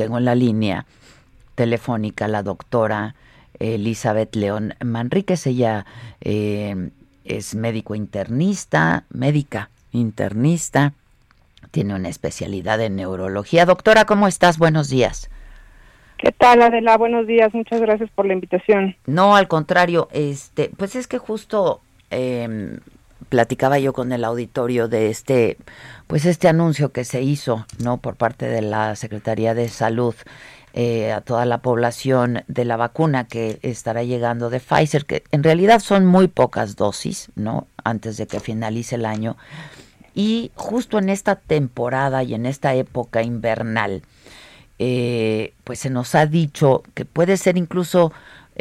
Tengo en la línea telefónica la doctora Elizabeth León Manríquez. Ella. Eh, es médico internista, médica internista, tiene una especialidad en neurología. Doctora, ¿cómo estás? Buenos días. ¿Qué tal, Adela? Buenos días, muchas gracias por la invitación. No, al contrario, este, pues es que justo eh, platicaba yo con el auditorio de este, pues este anuncio que se hizo, ¿no? Por parte de la Secretaría de Salud eh, a toda la población de la vacuna que estará llegando de Pfizer, que en realidad son muy pocas dosis, ¿no? Antes de que finalice el año. Y justo en esta temporada y en esta época invernal, eh, pues se nos ha dicho que puede ser incluso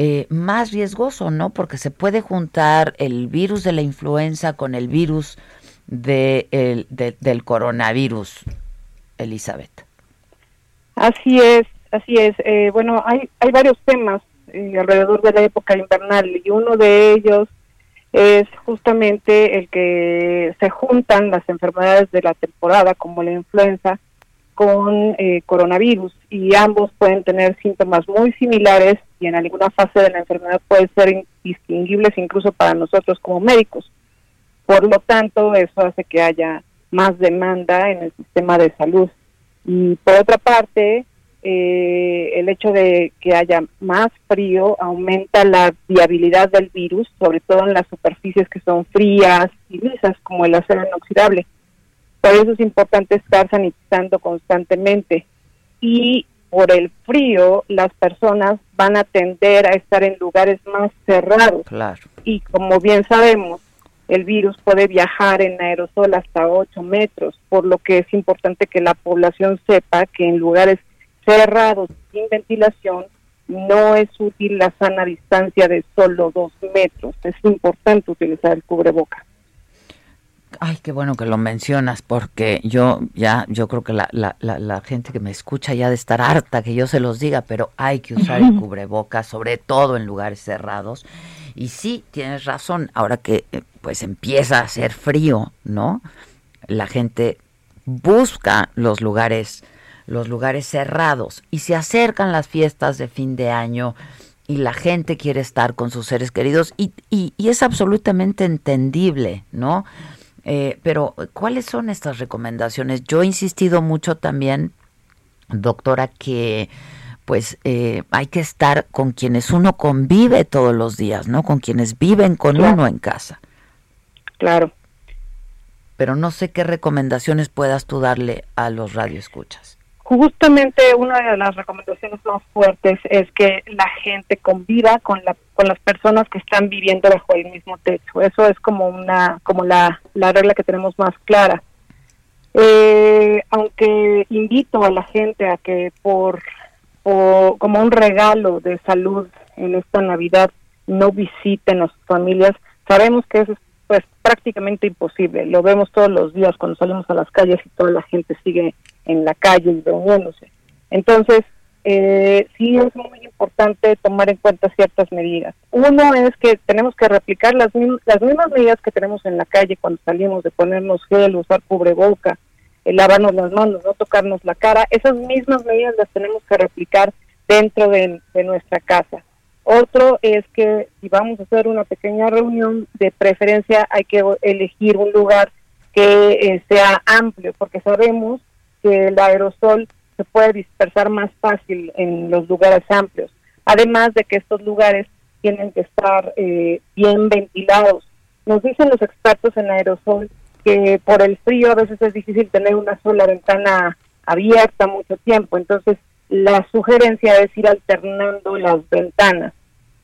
eh, más riesgoso, ¿no? Porque se puede juntar el virus de la influenza con el virus de, del coronavirus, Elizabeth. Así es, Así es. Eh, bueno, hay, hay varios temas eh, alrededor de la época invernal y uno de ellos es justamente el que se juntan las enfermedades de la temporada, como la influenza, con eh, coronavirus y ambos pueden tener síntomas muy similares y en alguna fase de la enfermedad pueden ser indistinguibles incluso para nosotros como médicos. Por lo tanto, eso hace que haya más demanda en el sistema de salud. Y por otra parte, eh, el hecho de que haya más frío aumenta la viabilidad del virus, sobre todo en las superficies que son frías y lisas, como el acero inoxidable. Por eso es importante estar sanitizando constantemente. Y por el frío, las personas van a tender a estar en lugares más cerrados. Y como bien sabemos, el virus puede viajar en aerosol hasta 8 metros, por lo que es importante que la población sepa que en lugares cerrados, sin ventilación, no es útil la sana distancia de solo dos metros. Es importante utilizar el cubreboca. Ay, qué bueno que lo mencionas, porque yo ya, yo creo que la, la, la, gente que me escucha ya de estar harta que yo se los diga, pero hay que usar el cubreboca, sobre todo en lugares cerrados. Y sí, tienes razón, ahora que eh, pues empieza a hacer frío, ¿no? La gente busca los lugares los lugares cerrados y se acercan las fiestas de fin de año y la gente quiere estar con sus seres queridos y, y, es absolutamente entendible, ¿no? Eh, pero, ¿cuáles son estas recomendaciones? Yo he insistido mucho también, doctora, que pues eh, hay que estar con quienes uno convive todos los días, ¿no? Con quienes viven con uno en casa. Claro. Pero no sé qué recomendaciones puedas tú darle a los radioescuchas justamente una de las recomendaciones más fuertes es que la gente conviva con la con las personas que están viviendo bajo el mismo techo. Eso es como una como la, la regla que tenemos más clara. Eh, aunque invito a la gente a que por, como un regalo de salud en esta navidad no visiten a sus familias sabemos que eso es pues prácticamente imposible lo vemos todos los días cuando salimos a las calles y toda la gente sigue en la calle y reuniéndose. Entonces, eh, sí es muy importante tomar en cuenta ciertas medidas. Uno es que tenemos que replicar las, las mismas medidas que tenemos en la calle cuando salimos de ponernos gel, usar cubreboca, eh, lavarnos las manos, no tocarnos la cara. Esas mismas medidas las tenemos que replicar dentro de, nuestra casa. Otro es que si vamos a hacer una pequeña reunión, de preferencia hay que elegir un lugar que eh, sea amplio, porque sabemos que el aerosol se puede dispersar más fácil en los lugares amplios. Además de que estos lugares tienen que estar eh, bien ventilados. Nos dicen los expertos en aerosol que por el frío a veces es difícil tener una sola ventana abierta mucho tiempo. Entonces, la sugerencia es ir alternando las ventanas.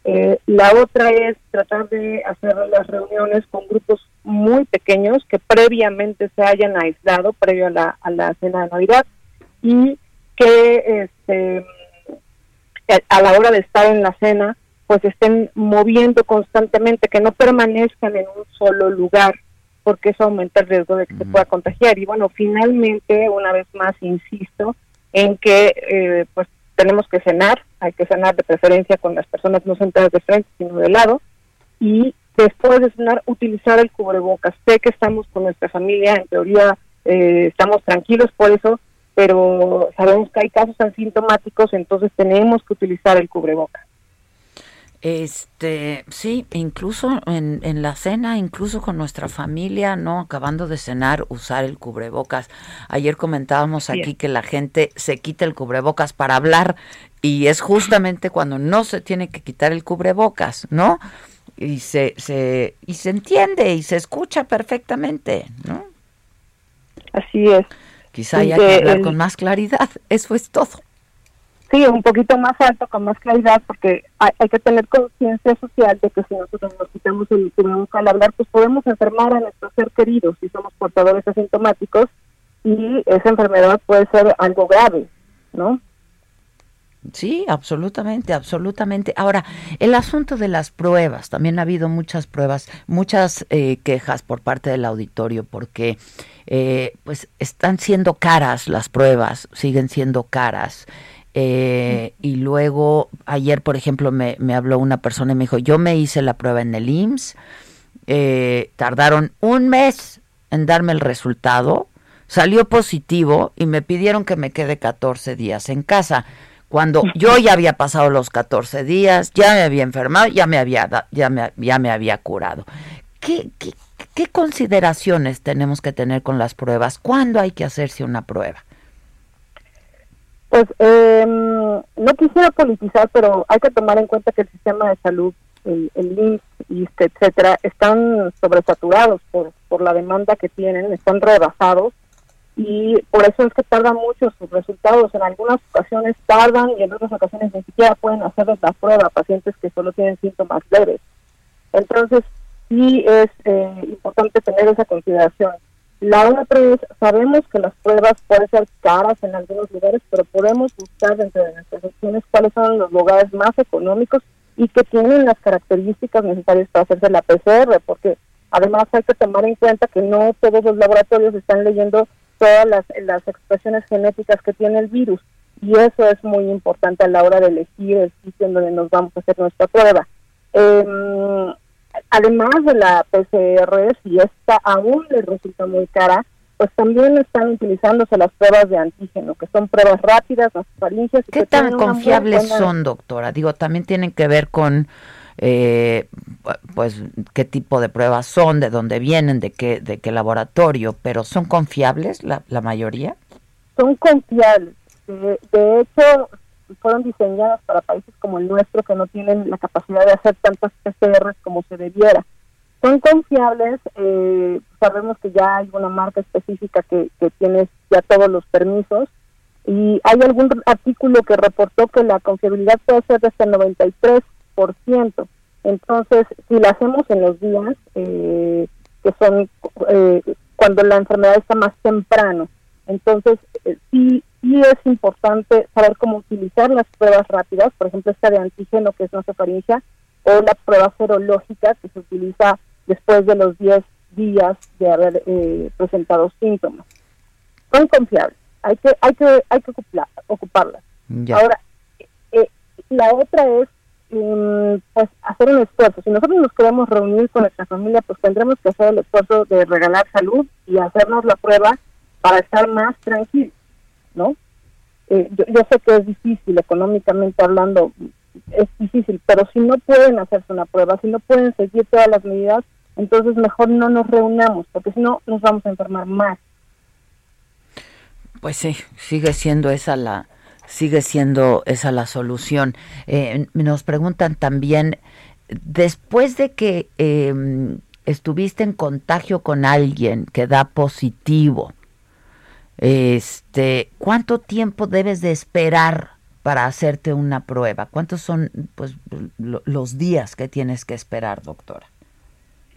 Eh, la otra es tratar de hacer las reuniones con grupos muy pequeños que previamente se hayan aislado previo a la, a la cena de Navidad y que este, a la hora de estar en la cena pues estén moviendo constantemente, que no permanezcan en un solo lugar, porque eso aumenta el riesgo de que se pueda contagiar. Y bueno, finalmente, una vez más, insisto en que eh, pues tenemos que cenar, hay que cenar de preferencia con las personas no sentadas de frente, sino de lado, y después de cenar, utilizar el cubrebocas. Sé que estamos con nuestra familia, en teoría eh, estamos tranquilos por eso, pero sabemos que hay casos asintomáticos, entonces tenemos que utilizar el cubrebocas. Este, sí, incluso en, en, la cena, incluso con nuestra familia, ¿no? Acabando de cenar, usar el cubrebocas. Ayer comentábamos aquí que la gente se quita el cubrebocas para hablar y es justamente cuando no se tiene que quitar el cubrebocas, ¿no? Y se, se, y se entiende y se escucha perfectamente, ¿no? Así es. Quizá haya que hablar con más claridad, eso es todo sí, un poquito más alto, con más claridad, porque hay, que tener conciencia social de que si nosotros nos quitamos el cubrebocas al hablar, pues podemos enfermar a nuestros ser queridos si somos portadores asintomáticos y esa enfermedad puede ser algo grave, ¿no? Sí, absolutamente, absolutamente. Ahora, el asunto de las pruebas, también ha habido muchas pruebas, muchas eh, quejas por parte del auditorio porque eh, pues están siendo caras las pruebas, siguen siendo caras. Eh, y luego, ayer, por ejemplo, me, me, habló una persona y me dijo, yo me hice la prueba en el IMSS, eh, tardaron un mes en darme el resultado, salió positivo y me pidieron que me quede 14 días en casa. Cuando yo ya había pasado los 14 días, ya me había enfermado, ya me había, ya me, ya me había curado. ¿Qué, qué, ¿Qué consideraciones tenemos que tener con las pruebas? ¿Cuándo hay que hacerse una prueba? Pues eh, no quisiera politizar, pero hay que tomar en cuenta que el sistema de salud, el, el INS, etcétera, están sobresaturados por, por la demanda que tienen, están rebasados y por eso es que tardan mucho sus resultados. En algunas ocasiones tardan y en otras ocasiones ni siquiera pueden hacerles la prueba a pacientes que solo tienen síntomas leves. Entonces, sí es eh, importante tener esa consideración. La otra es, sabemos que las pruebas pueden ser caras en algunos lugares, pero podemos buscar dentro de nuestras opciones cuáles son los lugares más económicos y que tienen las características necesarias para hacerse la PCR, porque además hay que tomar en cuenta que no todos los laboratorios están leyendo todas las, las expresiones genéticas que tiene el virus y eso es muy importante a la hora de elegir el sitio en donde nos vamos a hacer nuestra prueba. Eh, además de la PCR, si esta aún les resulta muy cara, pues también están utilizándose las pruebas de antígeno, que son pruebas rápidas, nasofaringias. ¿Qué tan confiables son, doctora? Digo, también tienen que ver con, eh, pues, qué tipo de pruebas son, de dónde vienen, de qué, de qué laboratorio, pero ¿son confiables la, la mayoría? Son confiables. de hecho, fueron diseñadas para países como el nuestro que no tienen la capacidad de hacer tantas PCR como se debiera. Son confiables, eh, sabemos que ya hay una marca específica que, que tiene ya todos los permisos y hay algún artículo que reportó que la confiabilidad puede ser de hasta el 93%. Entonces, si la hacemos en los días, eh, que son eh, cuando la enfermedad está más temprano, entonces sí y es importante saber cómo utilizar las pruebas rápidas, por ejemplo, esta de antígeno que es nasofaringia, o la prueba serológica que se utiliza después de los 10 días de haber eh, presentado síntomas. Son confiables, hay que hay que hay que ocuparlas. Ahora, eh, la otra es mm, pues hacer un esfuerzo. Si nosotros nos queremos reunir con nuestra familia, pues tendremos que hacer el esfuerzo de regalar salud y hacernos la prueba para estar más tranquilos. ¿No? Eh, yo, sé que es difícil, económicamente hablando, es difícil, pero si no pueden hacerse una prueba, si no pueden seguir todas las medidas, entonces mejor no nos reunamos, porque si no nos vamos a enfermar más. Pues sí, sigue siendo esa la sigue siendo esa la solución. Eh, nos preguntan también después de que em, estuviste en contagio con alguien que da positivo, este, ¿cuánto tiempo debes de esperar para hacerte una prueba? ¿Cuántos son pues los días que tienes que esperar, doctora?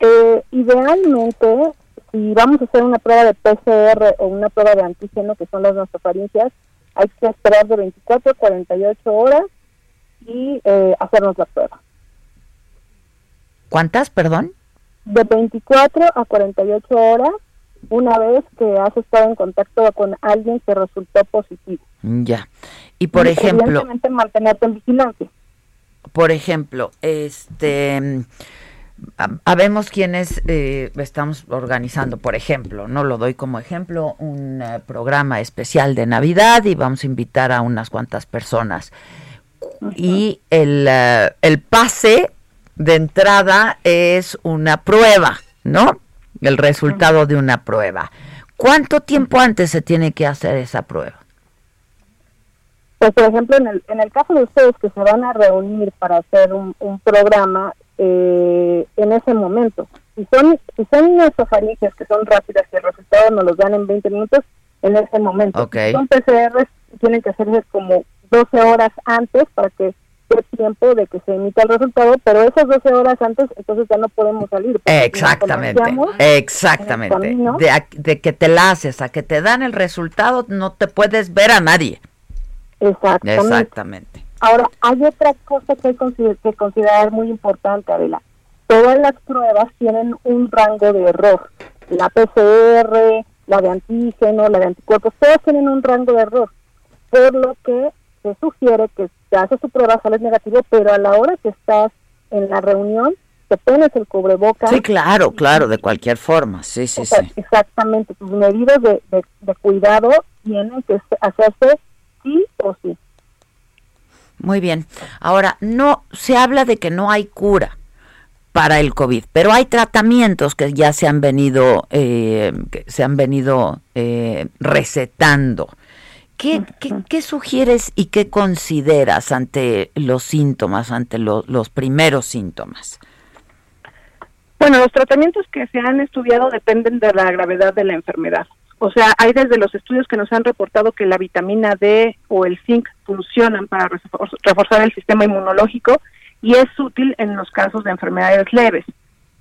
Eh, idealmente, si vamos a hacer una prueba de PCR o una prueba de antígeno, que son las nasofaringias, hay que esperar de 24 a 48 horas y eh, hacernos la prueba. ¿Cuántas, perdón? De 24 a 48 horas una vez que has estado en contacto con alguien que resultó positivo. Ya. Y por ejemplo, mantenerte en vigilancia. Por ejemplo, este habemos quienes eh, estamos organizando, por ejemplo, no lo doy como ejemplo, un eh, programa especial de Navidad y vamos a invitar a unas cuantas personas. Y el, eh, el pase de entrada es una prueba, ¿no? El resultado de una prueba. ¿Cuánto tiempo antes se tiene que hacer esa prueba? Pues, por ejemplo, en el, en el caso de ustedes que se van a reunir para hacer un, programa eh, en ese momento, si son, si son que son rápidas y el resultado nos los dan en 20 minutos, en ese momento. Si son PCRs, tienen que hacerse como 12 horas antes para que tiempo de que se emita el resultado, pero esas 12 horas antes, entonces ya no podemos salir. Exactamente, exactamente. De, que te la haces a que te dan el resultado, no te puedes ver a nadie. Exactamente. Exactamente. Ahora, hay otra cosa que hay que considerar muy importante, Adela. Todas las pruebas tienen un rango de error. La PCR, la de antígeno, la de anticuerpos, todas tienen un rango de error. Por lo que se sugiere que te haces tu prueba, sales negativo, pero a la hora que estás en la reunión, te pones el cubrebocas. Sí, claro, claro, de cualquier forma, sí, sí, sí. Exactamente, tus medidas de, de, cuidado tienen que hacerse sí o sí. Muy bien. Ahora, no se habla de que no hay cura para el COVID, pero hay tratamientos que ya se han venido, eh, que se han venido eh, recetando. ¿Qué, qué, sugieres y qué consideras ante los síntomas, ante los primeros síntomas? Bueno, los tratamientos que se han estudiado dependen de la gravedad de la enfermedad. O sea, hay desde los estudios que nos han reportado que la vitamina D o el zinc funcionan para reforzar el sistema inmunológico y es útil en los casos de enfermedades leves.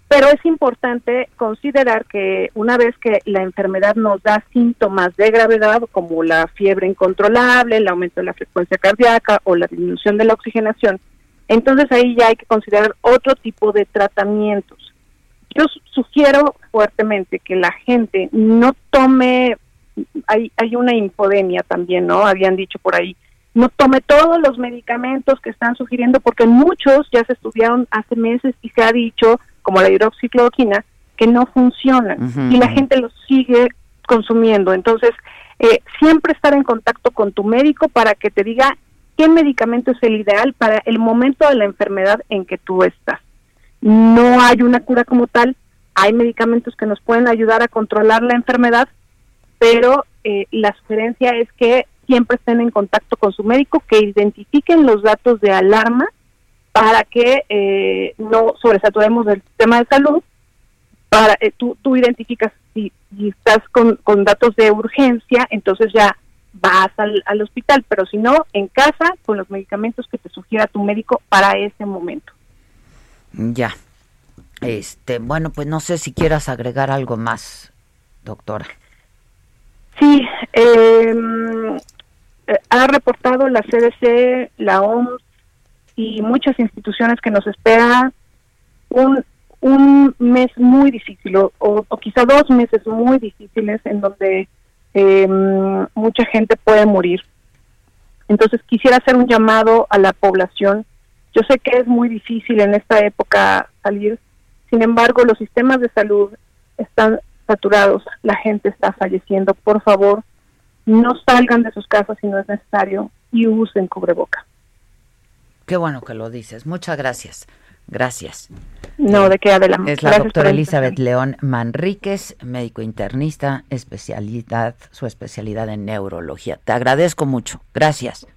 Pero es importante considerar que una vez que la enfermedad nos da síntomas de gravedad, como la fiebre incontrolable, el aumento de la frecuencia cardíaca o la disminución de la oxigenación, entonces ahí ya hay que considerar otro tipo de tratamientos. Yo sugiero fuertemente que la gente no tome, hay, hay una infodemia también, ¿no? Habían dicho por ahí, no tome todos los medicamentos que están sugiriendo porque muchos ya se estudiaron hace meses y se ha dicho como la hidroxicloroquina, que no funcionan y la gente los sigue consumiendo. Entonces, eh, siempre estar en contacto con tu médico para que te diga qué medicamento es el ideal para el momento de la enfermedad en que tú estás. No hay una cura como tal, hay medicamentos que nos pueden ayudar a controlar la enfermedad, pero eh, la sugerencia es que siempre estén en contacto con su médico, que identifiquen los datos de alarma para que eh, no sobresaturemos el sistema de salud. Para eh, tú, tú identificas si, estás con, datos de urgencia, entonces ya vas al, al hospital, pero si no, en casa con los medicamentos que te sugiera tu médico para ese momento. Ya. Este, bueno, pues no sé si quieras agregar algo más, doctora. Sí, em, eh, ha reportado la CDC, la OMS, y muchas instituciones que nos esperan un, un mes muy difícil o, quizá dos meses muy difíciles en donde em, mucha gente puede morir. Entonces quisiera hacer un llamado a la población. Yo sé que es muy difícil en esta época salir, sin embargo los sistemas de salud están saturados, la gente está falleciendo. Por favor, no salgan de sus casas si no es necesario y usen cubreboca. Qué bueno que lo dices. Muchas gracias. Gracias. No, de qué adelante. Es la doctora Elizabeth León Manríquez, médico internista, especialidad, su especialidad en neurología. Te agradezco mucho. Gracias.